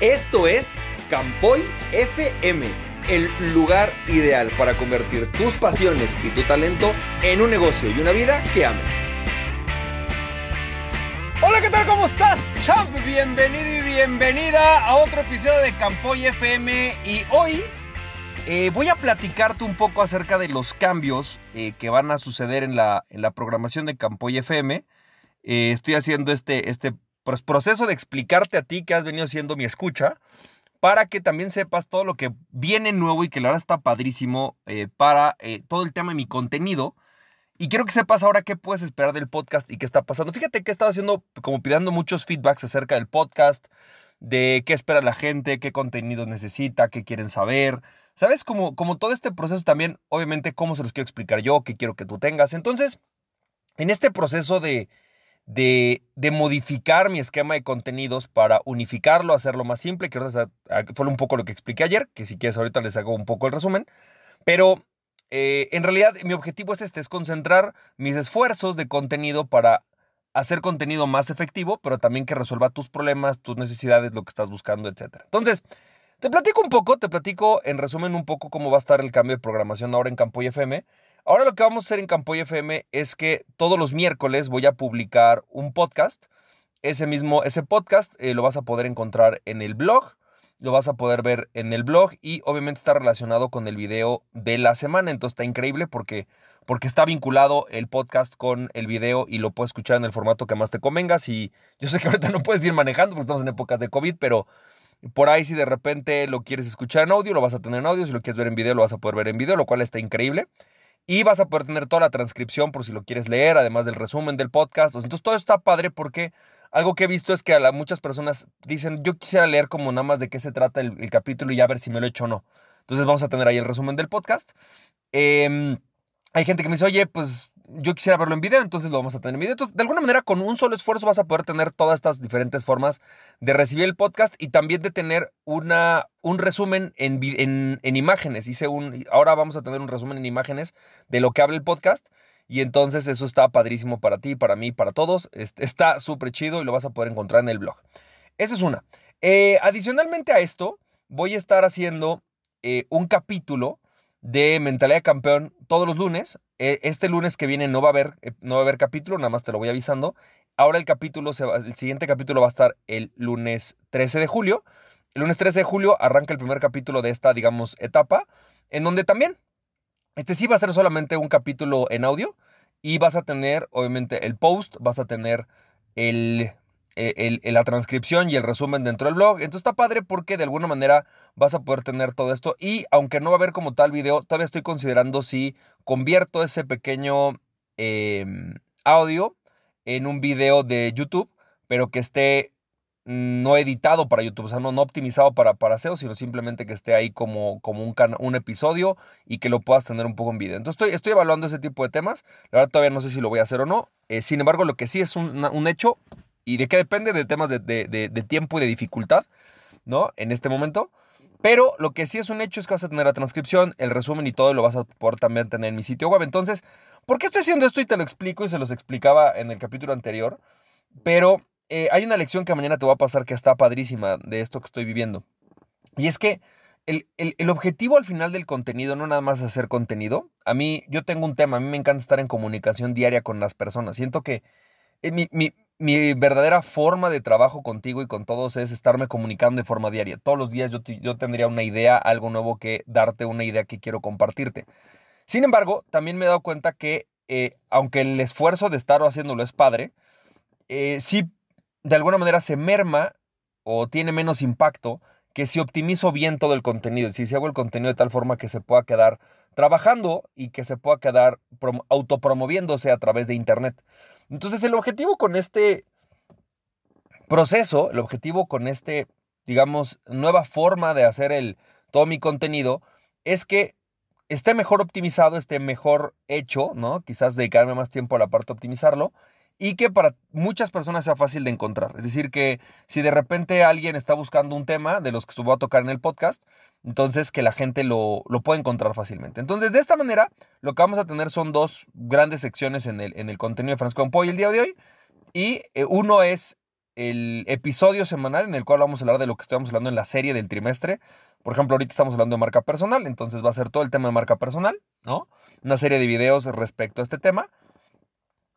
Esto es Campoy FM, el lugar ideal para convertir tus pasiones y tu talento en un negocio y una vida que ames. Hola, ¿qué tal? ¿Cómo estás, champ? Bienvenido y bienvenida a otro episodio de Campoy FM y hoy eh, voy a platicarte un poco acerca de los cambios eh, que van a suceder en la, en la programación de Campoy FM. Eh, estoy haciendo este, este proceso de explicarte a ti que has venido siendo mi escucha, para que también sepas todo lo que viene nuevo y que la está padrísimo eh, para eh, todo el tema de mi contenido. Y quiero que sepas ahora qué puedes esperar del podcast y qué está pasando. Fíjate que he estado haciendo, como pidiendo muchos feedbacks acerca del podcast, de qué espera la gente, qué contenidos necesita, qué quieren saber. ¿Sabes? Como, como todo este proceso también, obviamente, cómo se los quiero explicar yo, qué quiero que tú tengas. Entonces, en este proceso de, de, modificar mi esquema de contenidos para unificarlo, hacerlo más simple, que fue un poco lo que expliqué ayer, que si quieres ahorita les hago un poco el resumen, pero eh, en realidad mi objetivo es este, es concentrar mis esfuerzos de contenido para hacer contenido más efectivo, pero también que resuelva tus problemas, tus necesidades, lo que estás buscando, etc. Entonces, te platico un poco, te platico en resumen un poco cómo va a estar el cambio de programación ahora en Campo FM. Ahora lo que vamos a hacer en Campoy FM es que todos los miércoles voy a publicar un podcast. Ese mismo, ese podcast eh, lo vas a poder encontrar en el blog, lo vas a poder ver en el blog y obviamente está relacionado con el video de la semana. Entonces está increíble porque, porque está vinculado el podcast con el video y lo puedes escuchar en el formato que más te convengas. Y yo sé que ahorita no puedes ir manejando porque estamos en épocas de COVID, pero por ahí si de repente lo quieres escuchar en audio, lo vas a tener en audio. Si lo quieres ver en video, lo vas a poder ver en video, lo cual está increíble. Y vas a poder tener toda la transcripción por si lo quieres leer, además del resumen del podcast. Entonces todo está padre porque algo que he visto es que a muchas personas dicen, yo quisiera leer como nada más de qué se trata el, capítulo y ya ver si me lo he hecho o no. Entonces vamos a tener ahí el resumen del podcast. Eh, hay gente que me dice, oye, pues yo quisiera verlo en video, entonces lo vamos a tener en video. Entonces, de alguna manera, con un solo esfuerzo vas a poder tener todas estas diferentes formas de recibir el podcast y también de tener una, un resumen en, en, imágenes. Hice un, ahora vamos a tener un resumen en imágenes de lo que habla el podcast. Y entonces eso está padrísimo para ti, para mí, para todos. Está súper chido y lo vas a poder encontrar en el blog. Esa es una. Eh, adicionalmente a esto, voy a estar haciendo eh, un capítulo de Mentalidad Campeón todos los lunes. E, este lunes que viene no va a haber, eh, no va a haber capítulo, nada más te lo voy avisando. Ahora el capítulo, se el siguiente capítulo va a estar el lunes 13 de julio. El lunes 13 de julio arranca el primer capítulo de esta, digamos, etapa, en donde también, este sí va a ser solamente un capítulo en audio y vas a tener, obviamente, el post, vas a tener el eh, la transcripción y el resumen dentro del blog. Entonces está padre porque de alguna manera vas a poder tener todo esto. Y aunque no va a haber como tal video, todavía estoy considerando si convierto ese pequeño em, audio en un video de YouTube, pero que esté no editado para YouTube, o sea, no, no optimizado para, para SEO, sino simplemente que esté ahí como, como un, un episodio y que lo puedas tener un poco en video. Entonces estoy, estoy evaluando ese tipo de temas. La verdad todavía no sé si lo voy a hacer o no. Eh, sin embargo, lo que sí es un hecho ¿Y de qué depende? De temas de, tiempo y de dificultad, ¿no? En este momento. Pero lo que sí es un hecho es que vas a tener la transcripción, el resumen y todo, y lo vas a poder también tener en mi sitio web. Entonces, ¿por qué estoy haciendo esto? Y te lo explico y se los explicaba en el capítulo anterior. Pero eh, hay una lección que mañana te va a pasar que está padrísima de esto que estoy viviendo. Y es que el, el, objetivo al final del contenido no nada más es hacer contenido. A mí, yo tengo un tema, a mí me encanta estar en comunicación diaria con las personas. Siento que eh, mi, mi, mi verdadera forma de trabajo contigo y con todos es estarme comunicando de forma diaria. Todos los días yo, yo tendría una idea, algo nuevo que darte, una idea que quiero compartirte. Sin embargo, también me he dado cuenta que eh, aunque el esfuerzo de estar haciéndolo es padre, eh, sí de alguna manera se merma o tiene menos impacto que si optimizo bien todo el contenido, si hago el contenido de tal forma que se pueda quedar trabajando y que se pueda quedar autopromoviéndose a través de Internet. Entonces el objetivo con este proceso, el objetivo con este, digamos, nueva forma de hacer el, todo mi contenido es que esté mejor optimizado, esté mejor hecho, ¿no? Quizás dedicarme más tiempo a la parte de optimizarlo y que para muchas personas sea fácil de encontrar. Es decir, que si de repente alguien está buscando un tema de los que estuvo a tocar en el podcast, entonces que la gente lo, lo pueda encontrar fácilmente. Entonces, de esta manera, lo que vamos a tener son dos grandes secciones en el, en el contenido de Francisco Campoy el día de hoy. Y eh, uno es el episodio semanal en el cual vamos a hablar de lo que estamos hablando en la serie del trimestre. Por ejemplo, ahorita estamos hablando de marca personal, entonces va a ser todo el tema de marca personal, ¿no? Una serie de videos respecto a este tema.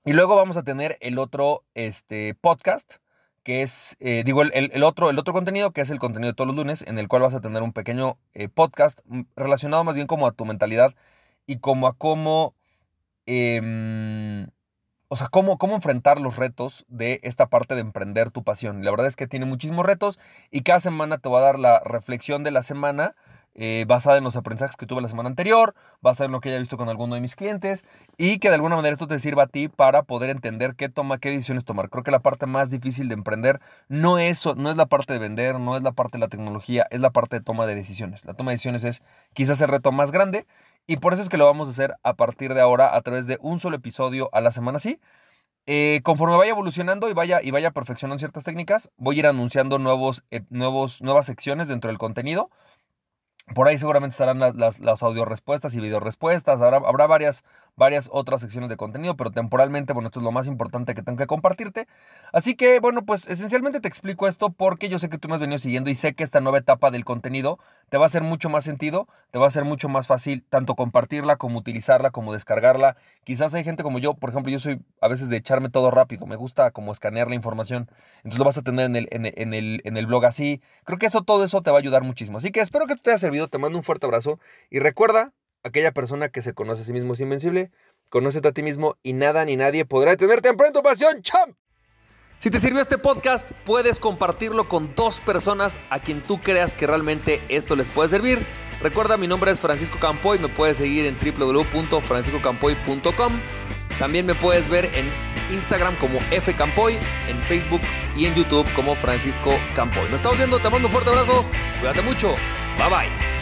Y luego vamos a tener el otro este, podcast, que es, eh, digo, el, otro, el otro contenido, que es el contenido de todos los lunes, en el cual vas a tener un pequeño eh, podcast mm, relacionado más bien como a tu mentalidad y como a cómo... Em, o sea, cómo, cómo enfrentar los retos de esta parte de emprender tu pasión. La verdad es que tiene muchísimos retos y cada semana te va a dar la reflexión de la semana eh, basada en los aprendizajes que tuve la semana anterior, basada en lo que haya visto con alguno de mis clientes y que de alguna manera esto te sirva a ti para poder entender qué toma, qué decisiones tomar. Creo que la parte más difícil de emprender no es, no es la parte de vender, no es la parte de la tecnología, es la parte de toma de decisiones. La toma de decisiones es quizás el reto más grande y por eso es que lo vamos a hacer a partir de ahora a través de un solo episodio a la semana, sí. Eh, conforme vaya evolucionando y vaya, y vaya perfeccionando ciertas técnicas, voy a ir anunciando nuevos, eh, nuevos, nuevas secciones dentro del contenido por ahí seguramente estarán las, las, audio respuestas y video respuestas. Habrá, habrá varias, varias otras secciones de contenido, pero temporalmente, bueno, esto es lo más importante que tengo que compartirte. Así que, bueno, pues esencialmente te explico esto porque yo sé que tú me has venido siguiendo y sé que esta nueva etapa del contenido te va a hacer mucho más sentido, te va a ser mucho más fácil tanto compartirla como utilizarla, como descargarla. Quizás hay gente como yo, por ejemplo, yo soy a veces de echarme todo rápido, me gusta como escanear la información, entonces lo vas a tener en el, en el, en el blog así. Creo que eso, todo eso te va a ayudar muchísimo. Así que espero que te haya servido te mando un fuerte abrazo y recuerda, aquella persona que se conoce a sí mismo es invencible, conócete a ti mismo y nada ni nadie podrá detenerte en tu pasión, champ. Si te sirvió este podcast, puedes compartirlo con dos personas a quien tú creas que realmente esto les puede servir. Recuerda, mi nombre es Francisco Campoy, me puedes seguir en www.franciscocampoy.com. También me puedes ver en Instagram como F Campoy, en Facebook y en YouTube como Francisco Campoy. Nos estamos viendo, te mando un fuerte abrazo, cuídate mucho, bye bye.